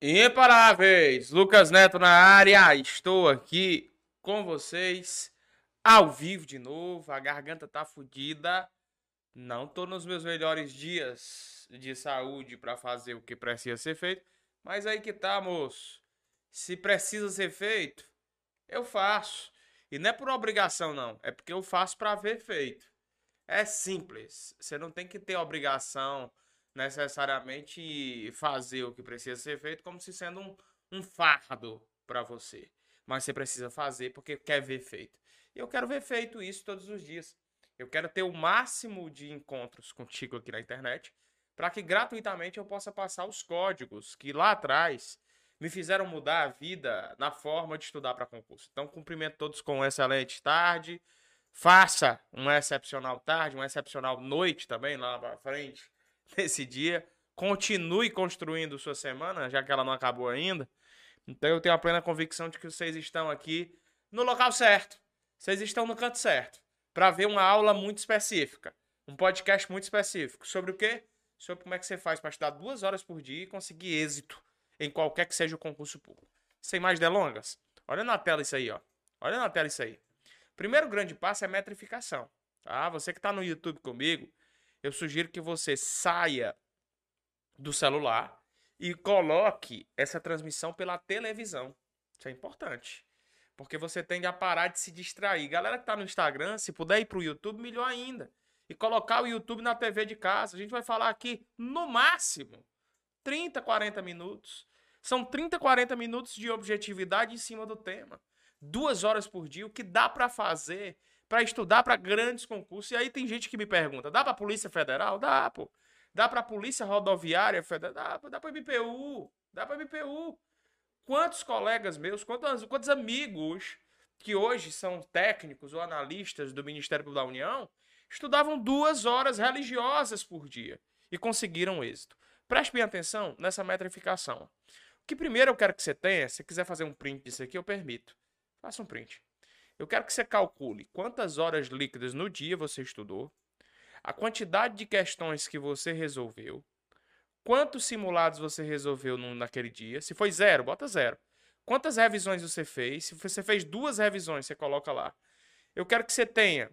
Imparáveis! Lucas Neto na área, estou aqui com vocês ao vivo de novo. A garganta tá fodida. Não tô nos meus melhores dias de saúde para fazer o que precisa ser feito, mas aí que tá, moço. Se precisa ser feito, eu faço. E não é por obrigação não, é porque eu faço para ver feito. É simples. Você não tem que ter obrigação necessariamente fazer o que precisa ser feito como se sendo um, um fardo para você. Mas você precisa fazer porque quer ver feito. E eu quero ver feito isso todos os dias. Eu quero ter o máximo de encontros contigo aqui na internet para que gratuitamente eu possa passar os códigos que lá atrás me fizeram mudar a vida na forma de estudar para concurso. Então, cumprimento todos com uma excelente tarde. Faça uma excepcional tarde, uma excepcional noite também lá para frente nesse dia. Continue construindo sua semana, já que ela não acabou ainda. Então eu tenho a plena convicção de que vocês estão aqui no local certo. Vocês estão no canto certo. Para ver uma aula muito específica. Um podcast muito específico. Sobre o quê? Sobre como é que você faz para estudar duas horas por dia e conseguir êxito em qualquer que seja o concurso público. Sem mais delongas, olha na tela isso aí, ó. Olha na tela isso aí. Primeiro grande passo é metrificação. Tá? Você que está no YouTube comigo, eu sugiro que você saia do celular e coloque essa transmissão pela televisão. Isso é importante. Porque você tende a parar de se distrair. Galera que tá no Instagram, se puder ir pro YouTube, melhor ainda. E colocar o YouTube na TV de casa. A gente vai falar aqui, no máximo, 30, 40 minutos. São 30, 40 minutos de objetividade em cima do tema. Duas horas por dia, o que dá para fazer para estudar para grandes concursos. E aí tem gente que me pergunta: dá para Polícia Federal? Dá, pô. Dá para Polícia Rodoviária Federal? Dá, dá para MPU. Dá para MPU. Quantos colegas meus, quantos, quantos amigos que hoje são técnicos ou analistas do Ministério Público da União estudavam duas horas religiosas por dia e conseguiram êxito. Preste bem atenção nessa metrificação. O que primeiro eu quero que você tenha, se quiser fazer um print disso aqui, eu permito. Faça um print. Eu quero que você calcule quantas horas líquidas no dia você estudou, a quantidade de questões que você resolveu, quantos simulados você resolveu no, naquele dia. Se foi zero, bota zero. Quantas revisões você fez? Se você fez duas revisões, você coloca lá. Eu quero que você tenha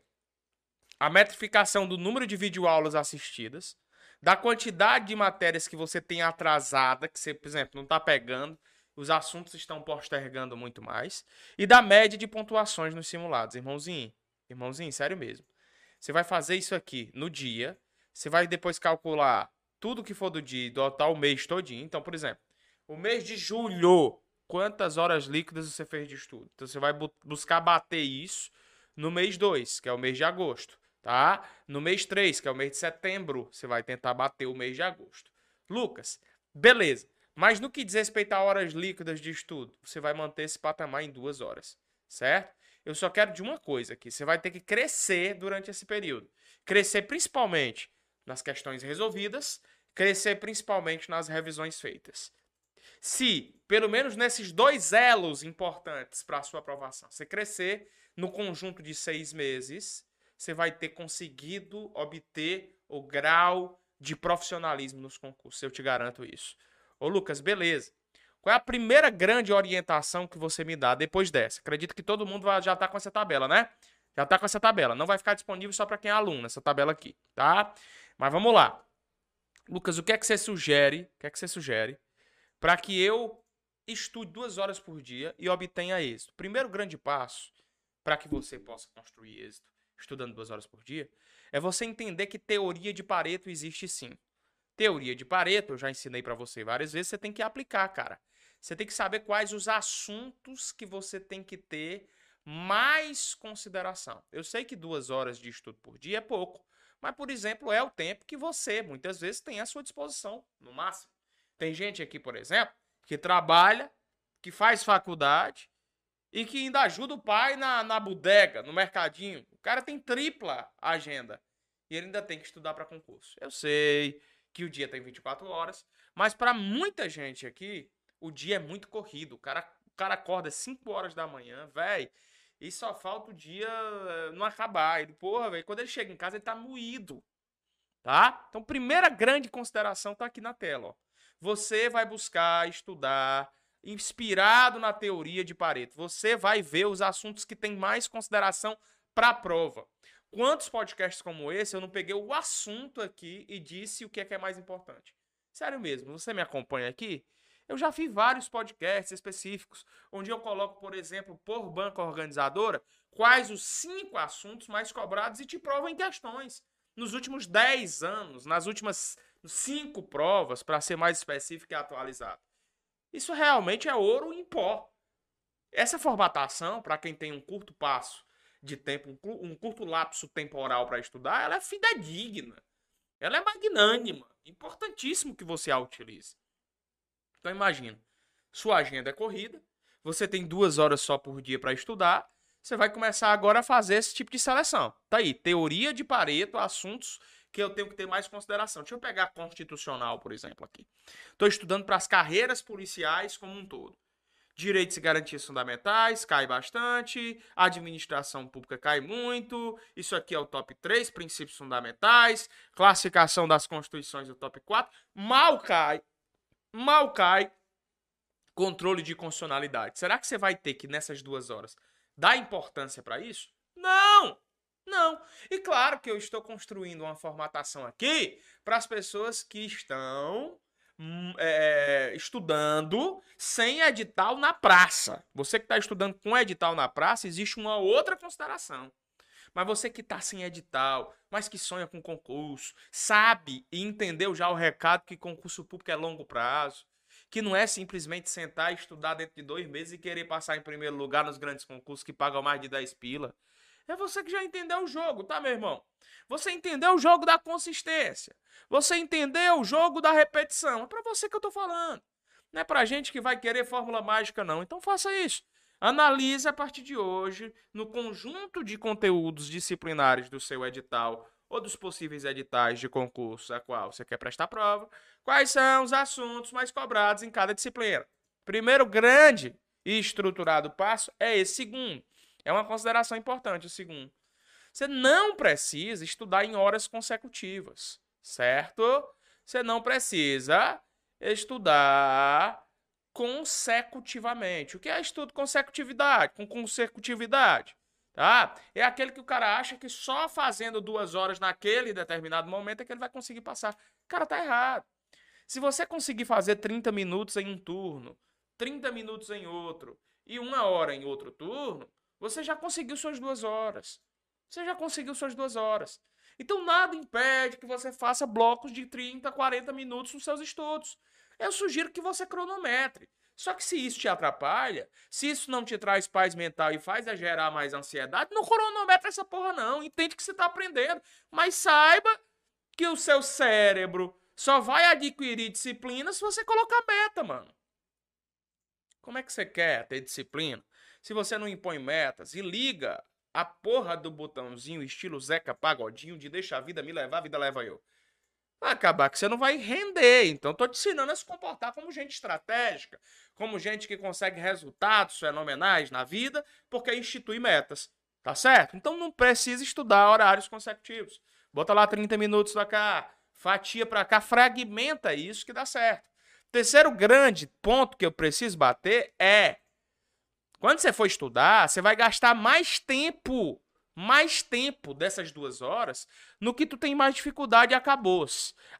a metrificação do número de videoaulas assistidas, da quantidade de matérias que você tem atrasada, que você, por exemplo, não está pegando os assuntos estão postergando muito mais, e da média de pontuações nos simulados. Irmãozinho, irmãozinho, sério mesmo. Você vai fazer isso aqui no dia, você vai depois calcular tudo que for do dia, do tal mês todinho. Então, por exemplo, o mês de julho, quantas horas líquidas você fez de estudo? Então, você vai buscar bater isso no mês 2, que é o mês de agosto, tá? No mês 3, que é o mês de setembro, você vai tentar bater o mês de agosto. Lucas, beleza. Mas no que diz respeito a horas líquidas de estudo, você vai manter esse patamar em duas horas, certo? Eu só quero de uma coisa aqui: você vai ter que crescer durante esse período. Crescer principalmente nas questões resolvidas, crescer principalmente nas revisões feitas. Se, pelo menos nesses dois elos importantes para a sua aprovação, você crescer no conjunto de seis meses, você vai ter conseguido obter o grau de profissionalismo nos concursos. Eu te garanto isso. Ô Lucas, beleza. Qual é a primeira grande orientação que você me dá depois dessa? Acredito que todo mundo já está com essa tabela, né? Já está com essa tabela. Não vai ficar disponível só para quem é aluno, essa tabela aqui, tá? Mas vamos lá. Lucas, o que é que você sugere? O que é que você sugere para que eu estude duas horas por dia e obtenha êxito? Primeiro grande passo para que você possa construir êxito estudando duas horas por dia é você entender que teoria de Pareto existe sim. Teoria de Pareto, eu já ensinei para você várias vezes, você tem que aplicar, cara. Você tem que saber quais os assuntos que você tem que ter mais consideração. Eu sei que duas horas de estudo por dia é pouco, mas, por exemplo, é o tempo que você muitas vezes tem à sua disposição, no máximo. Tem gente aqui, por exemplo, que trabalha, que faz faculdade e que ainda ajuda o pai na, na bodega, no mercadinho. O cara tem tripla agenda e ele ainda tem que estudar para concurso. Eu sei, que o dia tem 24 horas, mas para muita gente aqui, o dia é muito corrido. O cara, o cara acorda 5 horas da manhã, velho, e só falta o dia eh, não acabar. Ele, porra, velho, quando ele chega em casa, ele tá moído. Tá? Então, primeira grande consideração tá aqui na tela, ó. você vai buscar estudar inspirado na teoria de Pareto. Você vai ver os assuntos que têm mais consideração para a prova. Quantos podcasts como esse eu não peguei o assunto aqui e disse o que é, que é mais importante? Sério mesmo, você me acompanha aqui? Eu já fiz vários podcasts específicos, onde eu coloco, por exemplo, por banca organizadora, quais os cinco assuntos mais cobrados e te provo em questões. Nos últimos 10 anos, nas últimas cinco provas, para ser mais específico e atualizado. Isso realmente é ouro em pó. Essa formatação, para quem tem um curto passo de tempo, um curto lapso temporal para estudar, ela é fidedigna. Ela é magnânima. Importantíssimo que você a utilize. Então imagina, sua agenda é corrida, você tem duas horas só por dia para estudar, você vai começar agora a fazer esse tipo de seleção. Tá aí, teoria de Pareto, assuntos que eu tenho que ter mais consideração. Deixa eu pegar constitucional, por exemplo, aqui. Estou estudando para as carreiras policiais como um todo. Direitos e garantias fundamentais cai bastante, administração pública cai muito, isso aqui é o top 3, princípios fundamentais, classificação das constituições do top 4, mal cai, mal cai, controle de constitucionalidade. Será que você vai ter que nessas duas horas dar importância para isso? Não! Não. E claro que eu estou construindo uma formatação aqui para as pessoas que estão é, estudando sem edital na praça. Você que está estudando com edital na praça, existe uma outra consideração. Mas você que está sem edital, mas que sonha com concurso, sabe e entendeu já o recado que concurso público é longo prazo, que não é simplesmente sentar e estudar dentro de dois meses e querer passar em primeiro lugar nos grandes concursos que pagam mais de 10 pila. É você que já entendeu o jogo, tá, meu irmão? Você entendeu o jogo da consistência. Você entendeu o jogo da repetição. É para você que eu tô falando. Não é pra gente que vai querer fórmula mágica, não. Então faça isso. Analise a partir de hoje, no conjunto de conteúdos disciplinares do seu edital ou dos possíveis editais de concurso a qual você quer prestar prova, quais são os assuntos mais cobrados em cada disciplina. Primeiro grande e estruturado passo é esse segundo. É uma consideração importante o segundo. Você não precisa estudar em horas consecutivas, certo? Você não precisa estudar consecutivamente. O que é estudo consecutividade? Com consecutividade, tá? É aquele que o cara acha que só fazendo duas horas naquele determinado momento é que ele vai conseguir passar. Cara, tá errado. Se você conseguir fazer 30 minutos em um turno, 30 minutos em outro e uma hora em outro turno, você já conseguiu suas duas horas. Você já conseguiu suas duas horas. Então nada impede que você faça blocos de 30, 40 minutos nos seus estudos. Eu sugiro que você cronometre. Só que se isso te atrapalha, se isso não te traz paz mental e faz a gerar mais ansiedade, não cronometra essa porra não. Entende que você está aprendendo. Mas saiba que o seu cérebro só vai adquirir disciplina se você colocar meta, mano. Como é que você quer ter disciplina se você não impõe metas e liga a porra do botãozinho estilo Zeca Pagodinho de deixa a vida me levar, a vida leva eu. Vai acabar que você não vai render. Então, tô te ensinando a se comportar como gente estratégica, como gente que consegue resultados fenomenais na vida, porque institui metas. Tá certo? Então não precisa estudar horários consecutivos. Bota lá 30 minutos pra cá, fatia pra cá, fragmenta isso que dá certo. Terceiro grande ponto que eu preciso bater é quando você for estudar, você vai gastar mais tempo, mais tempo dessas duas horas no que tu tem mais dificuldade e acabou.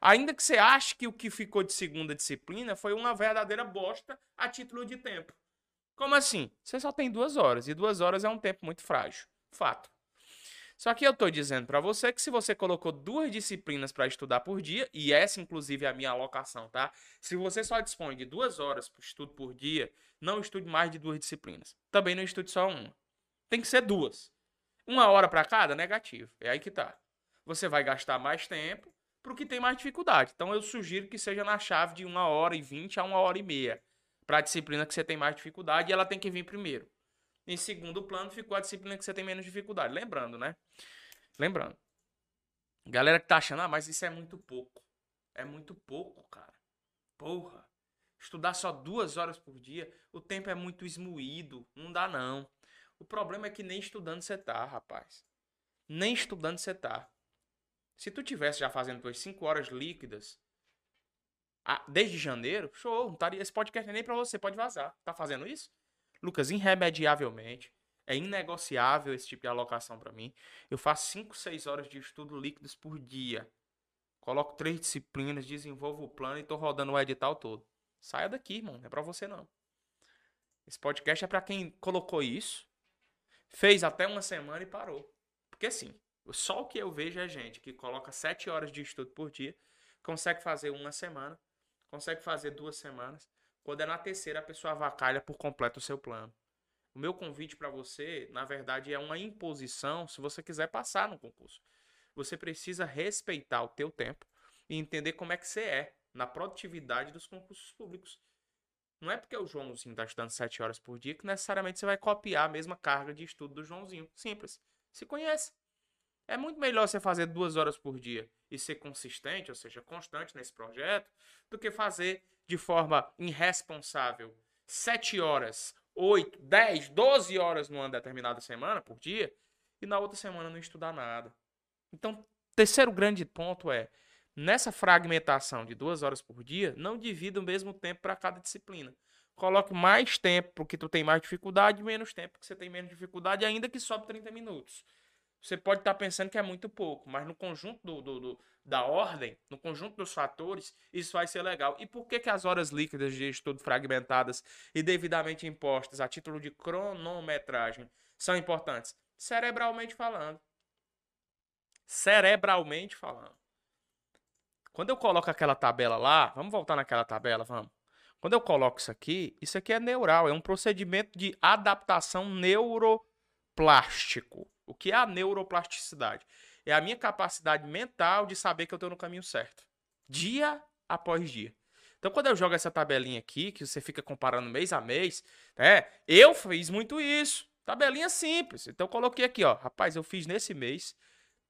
Ainda que você ache que o que ficou de segunda disciplina foi uma verdadeira bosta a título de tempo. Como assim? Você só tem duas horas, e duas horas é um tempo muito frágil. Fato. Só que eu estou dizendo para você que se você colocou duas disciplinas para estudar por dia, e essa inclusive é a minha alocação, tá? Se você só dispõe de duas horas para estudo por dia, não estude mais de duas disciplinas. Também não estude só uma. Tem que ser duas. Uma hora para cada, negativo. É aí que tá. Você vai gastar mais tempo para o que tem mais dificuldade. Então eu sugiro que seja na chave de uma hora e vinte a uma hora e meia. Para a disciplina que você tem mais dificuldade, e ela tem que vir primeiro. Em segundo plano ficou a disciplina que você tem menos dificuldade. Lembrando, né? Lembrando. Galera que tá achando, ah, mas isso é muito pouco. É muito pouco, cara. Porra. Estudar só duas horas por dia, o tempo é muito esmoído. Não dá, não. O problema é que nem estudando você tá, rapaz. Nem estudando você tá. Se tu tivesse já fazendo tuas cinco horas líquidas, desde janeiro, show, não estaria, esse podcast é nem para você, pode vazar. Tá fazendo isso? Lucas, irremediavelmente, é inegociável esse tipo de alocação para mim. Eu faço 5, 6 horas de estudo líquidos por dia. Coloco três disciplinas, desenvolvo o plano e tô rodando o edital todo. Saia daqui, irmão, não é para você não. Esse podcast é para quem colocou isso, fez até uma semana e parou. Porque assim, só o que eu vejo é gente que coloca 7 horas de estudo por dia, consegue fazer uma semana, consegue fazer duas semanas. Quando é na terceira, a pessoa avacalha por completo o seu plano. O meu convite para você, na verdade, é uma imposição se você quiser passar no concurso. Você precisa respeitar o teu tempo e entender como é que você é na produtividade dos concursos públicos. Não é porque o Joãozinho está estudando 7 horas por dia que necessariamente você vai copiar a mesma carga de estudo do Joãozinho. Simples. Se conhece. É muito melhor você fazer duas horas por dia e ser consistente, ou seja, constante nesse projeto, do que fazer de forma irresponsável sete horas, oito, dez, doze horas numa determinada semana por dia e na outra semana não estudar nada. Então, terceiro grande ponto é nessa fragmentação de duas horas por dia, não divida o mesmo tempo para cada disciplina. Coloque mais tempo porque tu tem mais dificuldade, menos tempo porque você tem menos dificuldade, ainda que sobe 30 minutos. Você pode estar pensando que é muito pouco, mas no conjunto do, do, do, da ordem, no conjunto dos fatores, isso vai ser legal. E por que, que as horas líquidas de estudo fragmentadas e devidamente impostas a título de cronometragem são importantes? Cerebralmente falando. Cerebralmente falando. Quando eu coloco aquela tabela lá, vamos voltar naquela tabela, vamos. Quando eu coloco isso aqui, isso aqui é neural, é um procedimento de adaptação neuroplástico. O que é a neuroplasticidade? É a minha capacidade mental de saber que eu estou no caminho certo. Dia após dia. Então, quando eu jogo essa tabelinha aqui, que você fica comparando mês a mês, né? Eu fiz muito isso. Tabelinha simples. Então, eu coloquei aqui, ó. Rapaz, eu fiz nesse mês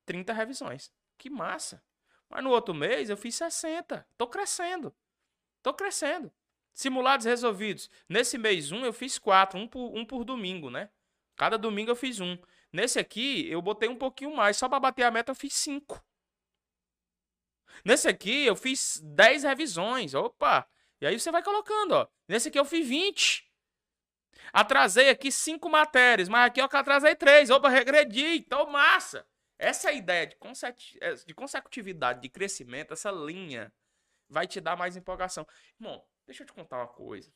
30 revisões. Que massa. Mas no outro mês eu fiz 60. Tô crescendo. Tô crescendo. Simulados resolvidos. Nesse mês um eu fiz quatro, um por, um por domingo, né? Cada domingo eu fiz um. Nesse aqui, eu botei um pouquinho mais. Só para bater a meta, eu fiz 5. Nesse aqui, eu fiz 10 revisões. Opa! E aí você vai colocando, ó. Nesse aqui eu fiz 20. Atrasei aqui 5 matérias, mas aqui eu atrasei 3. Opa, regredi. Então, massa. Essa ideia de, é, de consecutividade, de crescimento, essa linha, vai te dar mais empolgação. Irmão, deixa eu te contar uma coisa.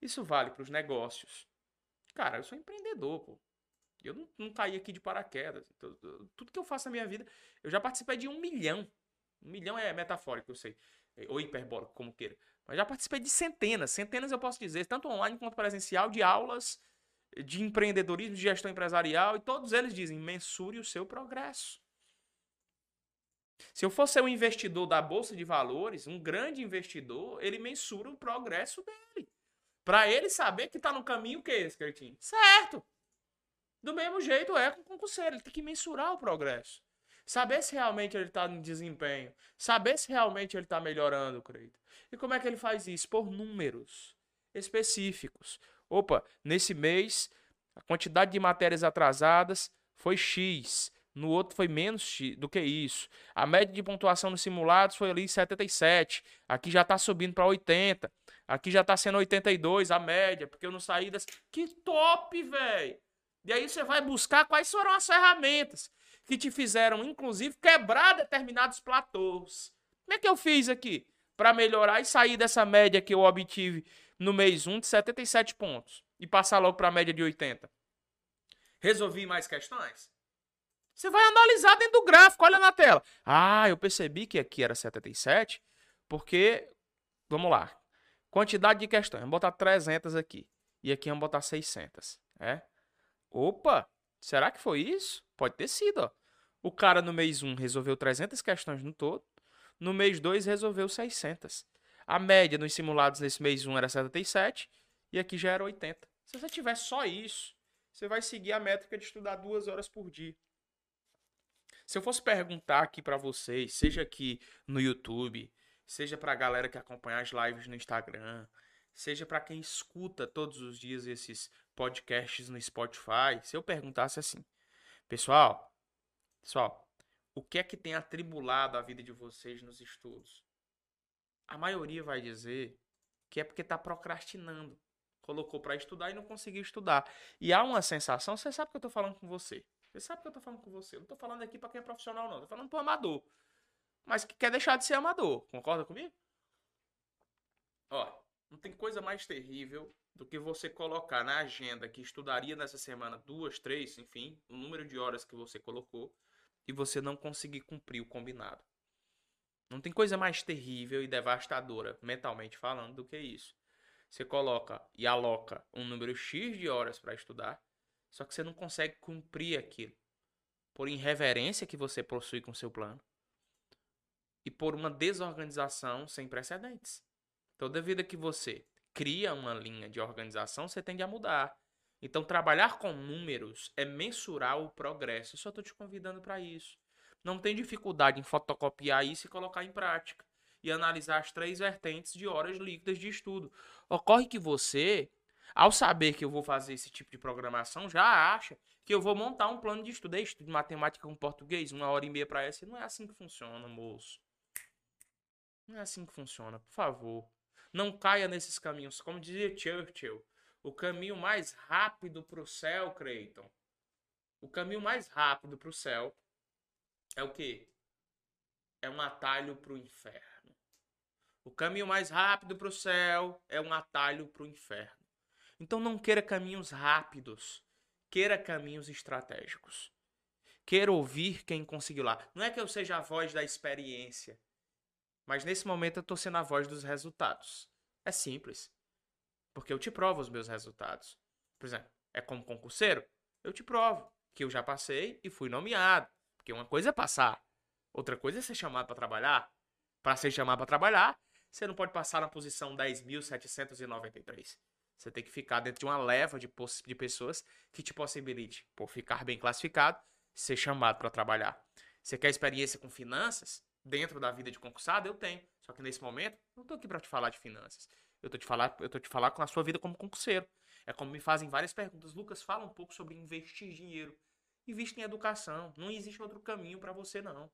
Isso vale para os negócios. Cara, eu sou empreendedor, pô. Eu não, não caí aqui de paraquedas. Então, tudo que eu faço na minha vida, eu já participei de um milhão. Um milhão é metafórico, eu sei. É, ou hiperbólico, como queira. Mas já participei de centenas, centenas eu posso dizer, tanto online quanto presencial, de aulas de empreendedorismo, de gestão empresarial, e todos eles dizem: mensure o seu progresso. Se eu fosse um investidor da bolsa de valores, um grande investidor, ele mensura o progresso dele. Para ele saber que está no caminho que esse, Cretinho. Certo. Do mesmo jeito é com o concurseiro, ele tem que mensurar o progresso. Saber se realmente ele está em desempenho. Saber se realmente ele está melhorando, creio. E como é que ele faz isso? Por números específicos. Opa, nesse mês, a quantidade de matérias atrasadas foi X. No outro foi menos X do que isso. A média de pontuação nos simulados foi ali 77. Aqui já está subindo para 80. Aqui já está sendo 82 a média, porque eu não saí das. Que top, velho! E aí você vai buscar quais foram as ferramentas que te fizeram, inclusive, quebrar determinados platôs. Como é que eu fiz aqui? Para melhorar e sair dessa média que eu obtive no mês 1 de 77 pontos e passar logo para a média de 80. Resolvi mais questões? Você vai analisar dentro do gráfico, olha na tela. Ah, eu percebi que aqui era 77, porque, vamos lá, quantidade de questões, vamos botar 300 aqui, e aqui vamos botar 600, é? Opa, será que foi isso? Pode ter sido, ó. O cara no mês 1 resolveu 300 questões no todo, no mês 2 resolveu 600. A média nos simulados nesse mês 1 era 77 e aqui já era 80. Se você tiver só isso, você vai seguir a métrica de estudar duas horas por dia. Se eu fosse perguntar aqui para vocês, seja aqui no YouTube, seja para a galera que acompanha as lives no Instagram, seja para quem escuta todos os dias esses podcasts no Spotify, se eu perguntasse assim, pessoal, pessoal, o que é que tem atribulado a vida de vocês nos estudos? A maioria vai dizer que é porque tá procrastinando. Colocou para estudar e não conseguiu estudar. E há uma sensação, você sabe que eu tô falando com você. Você sabe que eu tô falando com você. Eu não tô falando aqui para quem é profissional, não. Tô falando pro amador. Mas que quer deixar de ser amador. Concorda comigo? Ó, não tem coisa mais terrível do que você colocar na agenda que estudaria nessa semana duas, três, enfim, o número de horas que você colocou e você não conseguir cumprir o combinado. Não tem coisa mais terrível e devastadora, mentalmente falando, do que isso. Você coloca e aloca um número X de horas para estudar, só que você não consegue cumprir aquilo. Por irreverência que você possui com seu plano e por uma desorganização sem precedentes. Então, devido a que você cria uma linha de organização, você tende a mudar. Então, trabalhar com números é mensurar o progresso. Eu só estou te convidando para isso. Não tem dificuldade em fotocopiar isso e colocar em prática. E analisar as três vertentes de horas líquidas de estudo. Ocorre que você, ao saber que eu vou fazer esse tipo de programação, já acha que eu vou montar um plano de estudo. É estudo de matemática com português, uma hora e meia para essa. Não é assim que funciona, moço. Não é assim que funciona, por favor. Não caia nesses caminhos. Como dizia Churchill, o caminho mais rápido para o céu, Creighton. O caminho mais rápido para o céu é o quê? É um atalho para o inferno. O caminho mais rápido para o céu é um atalho para o inferno. Então não queira caminhos rápidos, queira caminhos estratégicos. Queira ouvir quem conseguiu lá. Não é que eu seja a voz da experiência, mas nesse momento eu estou sendo a voz dos resultados. É simples. Porque eu te provo os meus resultados. Por exemplo, é como concurseiro? Eu te provo que eu já passei e fui nomeado. Porque uma coisa é passar, outra coisa é ser chamado para trabalhar. Para ser chamado para trabalhar, você não pode passar na posição 10.793. Você tem que ficar dentro de uma leva de, de pessoas que te possibilite, por ficar bem classificado, ser chamado para trabalhar. Você quer experiência com finanças? Dentro da vida de concursado, eu tenho. Só que nesse momento, não estou aqui para te falar de finanças. Eu estou te falar, eu tô te falar com a sua vida como concurseiro. É como me fazem várias perguntas. Lucas, fala um pouco sobre investir dinheiro. Investe em educação. Não existe outro caminho para você, não.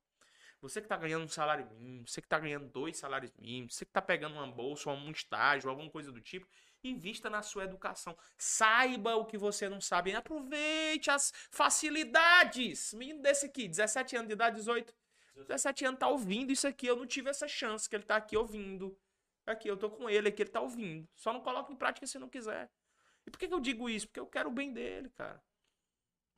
Você que está ganhando um salário mínimo, você que está ganhando dois salários mínimos, você que está pegando uma bolsa um estágio, alguma coisa do tipo, invista na sua educação. Saiba o que você não sabe. Aproveite as facilidades. Menino desse aqui, 17 anos de idade, 18 17 anos tá ouvindo isso aqui, eu não tive essa chance, que ele tá aqui ouvindo. Aqui, eu tô com ele aqui, ele tá ouvindo. Só não coloca em prática se não quiser. E por que, que eu digo isso? Porque eu quero o bem dele, cara.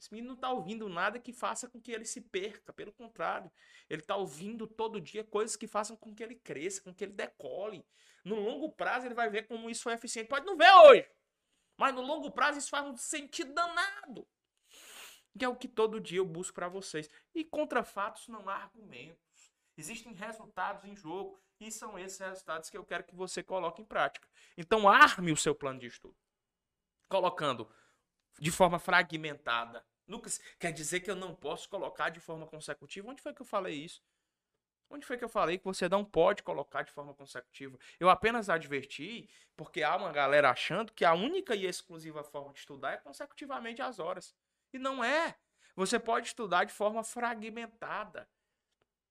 Esse menino não tá ouvindo nada que faça com que ele se perca. Pelo contrário, ele tá ouvindo todo dia coisas que façam com que ele cresça, com que ele decole. No longo prazo, ele vai ver como isso foi eficiente. Pode não ver hoje, mas no longo prazo isso faz um sentido danado que é o que todo dia eu busco para vocês. E contra fatos não há argumentos. Existem resultados em jogo e são esses resultados que eu quero que você coloque em prática. Então arme o seu plano de estudo. Colocando de forma fragmentada. Lucas, quer dizer que eu não posso colocar de forma consecutiva? Onde foi que eu falei isso? Onde foi que eu falei que você não pode colocar de forma consecutiva? Eu apenas adverti porque há uma galera achando que a única e exclusiva forma de estudar é consecutivamente as horas. E não é. Você pode estudar de forma fragmentada.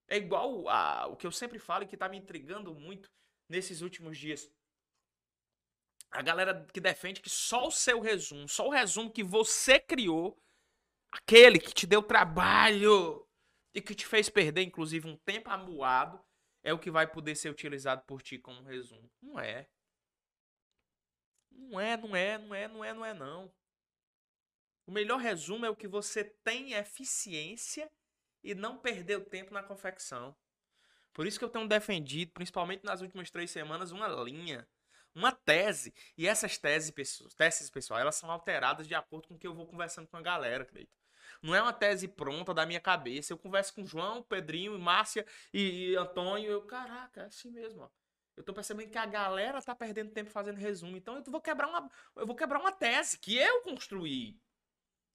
É igual a, o que eu sempre falo e que está me intrigando muito nesses últimos dias. A galera que defende que só o seu resumo, só o resumo que você criou, aquele que te deu trabalho e que te fez perder, inclusive, um tempo amuado, é o que vai poder ser utilizado por ti como resumo. Não é. Não é, não é, não é, não é, não é, não. O melhor resumo é o que você tem eficiência e não perder o tempo na confecção. Por isso que eu tenho defendido, principalmente nas últimas três semanas, uma linha, uma tese. E essas teses, teses pessoal, elas são alteradas de acordo com o que eu vou conversando com a galera, acredito. Não é uma tese pronta da minha cabeça. Eu converso com João, Pedrinho, Márcia e, e Antônio. Eu, caraca, é assim mesmo, ó. Eu tô percebendo que a galera tá perdendo tempo fazendo resumo. Então eu vou quebrar uma, eu vou quebrar uma tese que eu construí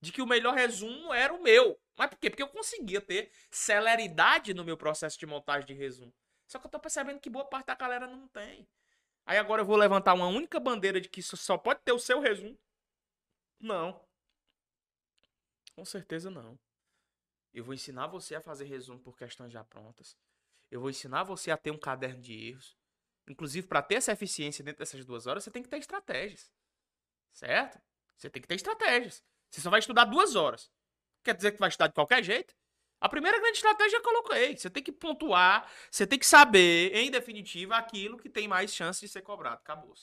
de que o melhor resumo era o meu. Mas por quê? Porque eu conseguia ter celeridade no meu processo de montagem de resumo. Só que eu tô percebendo que boa parte da galera não tem. Aí agora eu vou levantar uma única bandeira de que isso só pode ter o seu resumo. Não. Com certeza não. Eu vou ensinar você a fazer resumo por questões já prontas. Eu vou ensinar você a ter um caderno de erros. Inclusive, para ter essa eficiência dentro dessas duas horas, você tem que ter estratégias. Certo? Você tem que ter estratégias. Você só vai estudar duas horas. Quer dizer que vai estudar de qualquer jeito? A primeira grande estratégia eu coloquei. Você tem que pontuar, você tem que saber, em definitiva, aquilo que tem mais chance de ser cobrado. Acabou.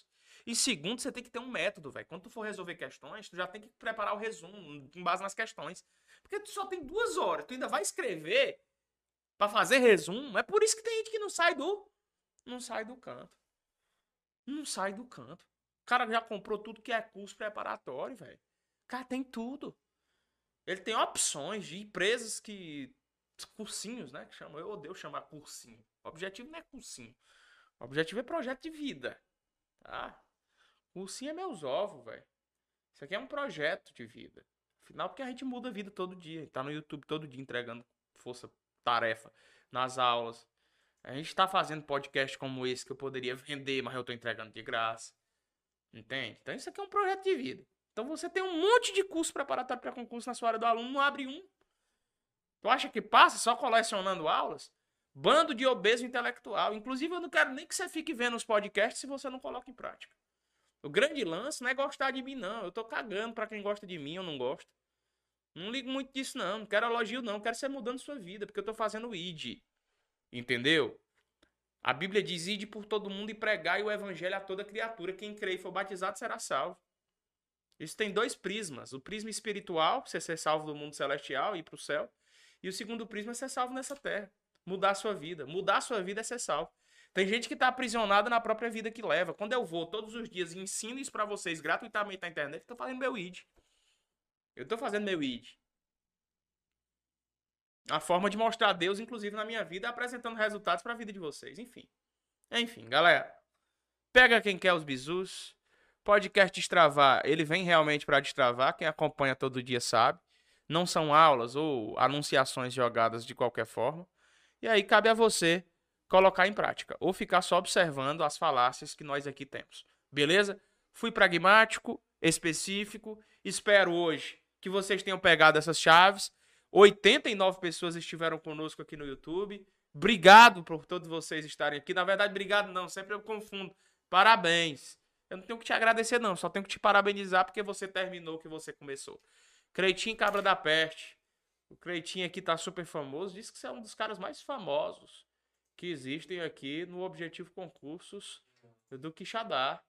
E segundo, você tem que ter um método, velho. Quando tu for resolver questões, tu já tem que preparar o resumo com base nas questões. Porque tu só tem duas horas, tu ainda vai escrever para fazer resumo. É por isso que tem gente que não sai do. Não sai do canto. Não sai do canto. O cara já comprou tudo que é curso preparatório, velho. Cara tem tudo. Ele tem opções de empresas que. Cursinhos, né? Que chamam. Eu odeio chamar cursinho. O objetivo não é cursinho. O objetivo é projeto de vida. Tá? Cursinho é meus ovos, velho. Isso aqui é um projeto de vida. Afinal, porque a gente muda a vida todo dia. Tá no YouTube todo dia entregando força, tarefa nas aulas. A gente tá fazendo podcast como esse que eu poderia vender, mas eu tô entregando de graça. Entende? Então isso aqui é um projeto de vida. Então você tem um monte de curso preparatório para concurso na sua área do aluno, não abre um. Tu acha que passa só colecionando aulas? Bando de obeso intelectual. Inclusive, eu não quero nem que você fique vendo os podcasts se você não coloca em prática. O grande lance não é gostar de mim, não. Eu tô cagando pra quem gosta de mim ou não gosta. Não ligo muito disso, não. Não quero elogio, não. Quero ser mudando sua vida, porque eu tô fazendo o ID. Entendeu? A Bíblia diz: ide por todo mundo e pregai o evangelho a toda criatura. Quem crê e for batizado será salvo. Isso tem dois prismas. O prisma espiritual, você ser salvo do mundo celestial e ir para o céu. E o segundo prisma é ser salvo nessa terra. Mudar a sua vida. Mudar a sua vida é ser salvo. Tem gente que está aprisionada na própria vida que leva. Quando eu vou todos os dias e ensino isso para vocês gratuitamente na internet, eu estou fazendo meu id. Eu estou fazendo meu id. A forma de mostrar Deus, inclusive na minha vida, apresentando resultados para a vida de vocês. Enfim. Enfim, galera. Pega quem quer os bizus. Podcast destravar, ele vem realmente para destravar, quem acompanha todo dia sabe. Não são aulas ou anunciações jogadas de qualquer forma. E aí cabe a você colocar em prática ou ficar só observando as falácias que nós aqui temos. Beleza? Fui pragmático, específico. Espero hoje que vocês tenham pegado essas chaves. 89 pessoas estiveram conosco aqui no YouTube. Obrigado por todos vocês estarem aqui. Na verdade, obrigado não, sempre eu confundo. Parabéns. Eu não tenho que te agradecer, não. Só tenho que te parabenizar porque você terminou o que você começou. Creitinho Cabra da Peste. O Creitinho aqui tá super famoso. Diz que você é um dos caras mais famosos que existem aqui no Objetivo Concursos do Quixadá.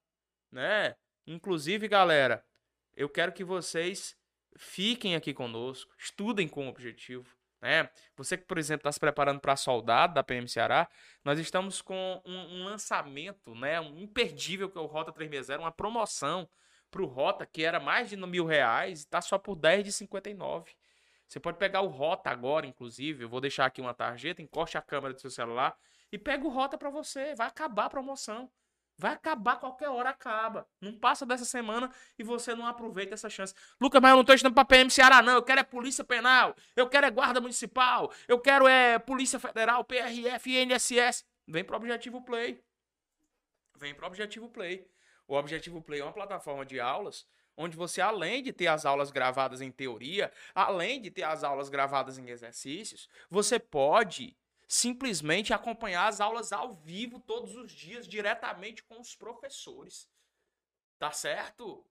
Né? Inclusive, galera, eu quero que vocês fiquem aqui conosco, estudem com o objetivo. Né? Você que, por exemplo, está se preparando para soldado da PM Ceará, nós estamos com um, um, lançamento, né? um imperdível que é o Rota 360, uma promoção para o Rota que era mais de mil reais e está só por 10 de 59. Você pode pegar o Rota agora, inclusive, eu vou deixar aqui uma tarjeta, encoste a câmera do seu celular e pega o Rota para você, vai acabar a promoção. Vai acabar qualquer hora, acaba. Não passa dessa semana e você não aproveita essa chance. Lucas, mas eu não tô estudando pra PM Ceará, não. Eu quero é Polícia Penal. Eu quero é Guarda Municipal. Eu quero é Polícia Federal, PRF INSS. Vem pro Objetivo Play. Vem pro Objetivo Play. O Objetivo Play é uma plataforma de aulas onde você, além de ter as aulas gravadas em teoria, além de ter as aulas gravadas em exercícios, você pode simplesmente acompanhar as aulas ao vivo todos os dias, diretamente com os professores. Tá certo?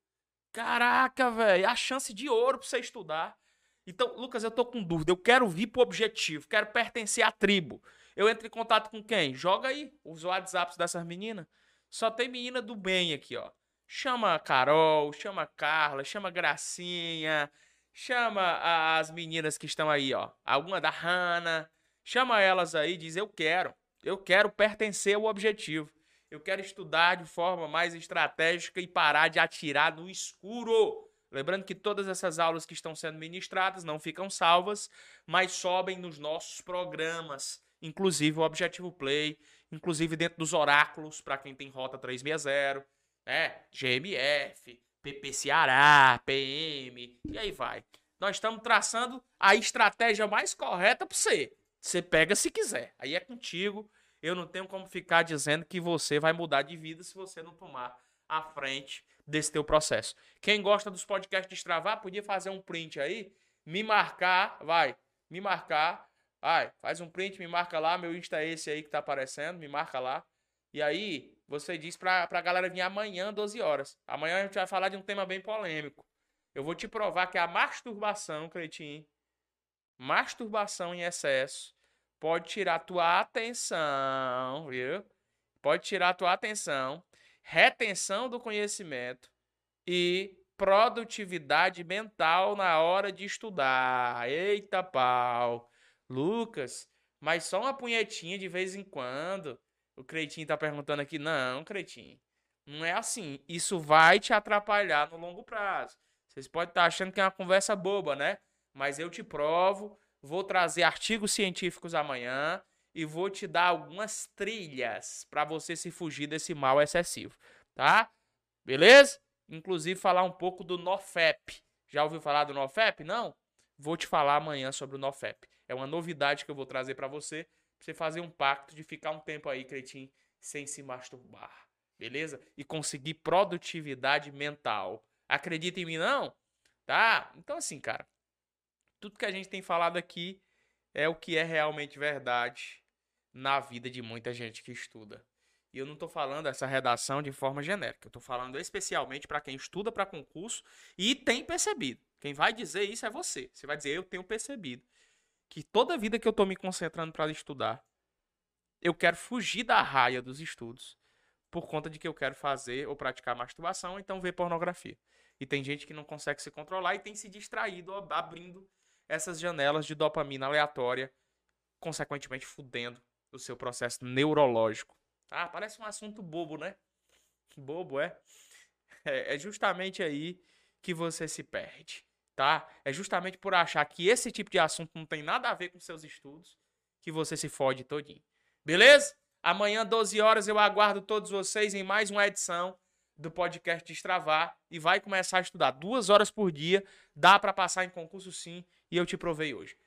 Caraca, velho, a chance de ouro pra você estudar. Então, Lucas, eu tô com dúvida. Eu quero vir pro objetivo, quero pertencer à tribo. Eu entro em contato com quem? Joga aí os WhatsApps dessas meninas. Só tem menina do bem aqui, ó. Chama a Carol, chama a Carla, chama a Gracinha, chama as meninas que estão aí, ó. Alguma da Hanna. Chama elas aí diz: Eu quero, eu quero pertencer ao objetivo. Eu quero estudar de forma mais estratégica e parar de atirar no escuro. Lembrando que todas essas aulas que estão sendo ministradas não ficam salvas, mas sobem nos nossos programas, inclusive o Objetivo Play, inclusive dentro dos oráculos, para quem tem Rota 360, né? GMF, PP Ceará, PM, e aí vai. Nós estamos traçando a estratégia mais correta para você. Você pega se quiser. Aí é contigo. Eu não tenho como ficar dizendo que você vai mudar de vida se você não tomar a frente desse teu processo. Quem gosta dos podcasts de Destravar, podia fazer um print aí, me marcar, vai, me marcar, vai, faz um print, me marca lá, meu Insta é esse aí que tá aparecendo, me marca lá, E aí, você diz pra, pra galera vir amanhã, 12 horas. Amanhã a gente vai falar de um tema bem polêmico. Eu vou te provar que a masturbação, Cretinho, masturbação em excesso, pode tirar tua atenção, viu? Pode tirar tua atenção, retenção do conhecimento e produtividade mental na hora de estudar. Eita pau. Lucas, mas só uma punhetinha de vez em quando. O Cretinho tá perguntando aqui. Não, Cretinho. Não é assim. Isso vai te atrapalhar no longo prazo. Vocês podem estar tá achando que é uma conversa boba, né? Mas eu te provo. Vou trazer artigos científicos amanhã e vou te dar algumas trilhas para você se fugir desse mal excessivo, tá? Beleza? Inclusive falar um pouco do NoFap. Já ouviu falar do NoFap? Não? Vou te falar amanhã sobre o NoFap. É uma novidade que eu vou trazer para você, pra você fazer um pacto de ficar um tempo aí, cretinho, sem se masturbar. Beleza? E conseguir produtividade mental. Acredita em mim não? Tá? Então assim, cara, tudo que a gente tem falado aqui é o que é realmente verdade na vida de muita gente que estuda. E eu não estou falando essa redação de forma genérica. Eu estou falando especialmente para quem estuda para concurso e tem percebido. Quem vai dizer isso é você. Você vai dizer, eu tenho percebido que toda vida que eu estou me concentrando para estudar, eu quero fugir da raia dos estudos por conta de que eu quero fazer ou praticar masturbação, ou então ver pornografia. E tem gente que não consegue se controlar e tem se distraído abrindo essas janelas de dopamina aleatória, consequentemente fudendo o seu processo neurológico. Ah, parece um assunto bobo, né? Bobo, é? É, é justamente aí que você se perde, tá? É justamente por achar que esse tipo de assunto não tem nada a ver com seus estudos que você se fode todinho. Beleza? Amanhã, 12 horas, eu aguardo todos vocês em mais uma edição do podcast Destravar e vai começar a estudar duas horas por dia. Dá para passar em concurso sim e eu te provei hoje.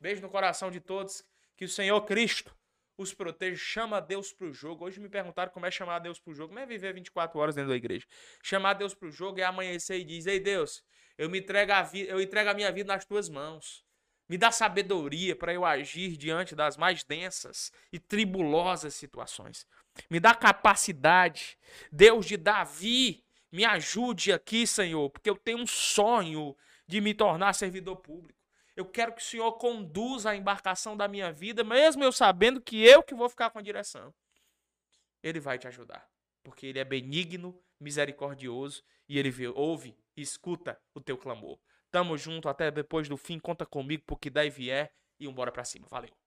Beijo no coração de todos. Que o Senhor Cristo os protege, chama Deus pro jogo. Hoje me perguntaram como é chamar Deus pro jogo. Como é viver 24 horas dentro da igreja? Chamar Deus pro jogo é amanhecer e diz: Ei Deus, eu me entrego a, eu entrego a minha vida nas tuas mãos. Me dá sabedoria para eu agir diante das mais densas e tribulosas situações. Me dá capacidade. Deus de Davi, me ajude aqui, Senhor, porque eu tenho um sonho de me tornar servidor público. Eu quero que o Senhor conduza a embarcação da minha vida, mesmo eu sabendo que eu que vou ficar com a direção. Ele vai te ajudar, porque ele é benigno, misericordioso e ele ouve e escuta o teu clamor. Tamo junto até depois do fim, conta comigo porque daí vier e embora para cima. Valeu.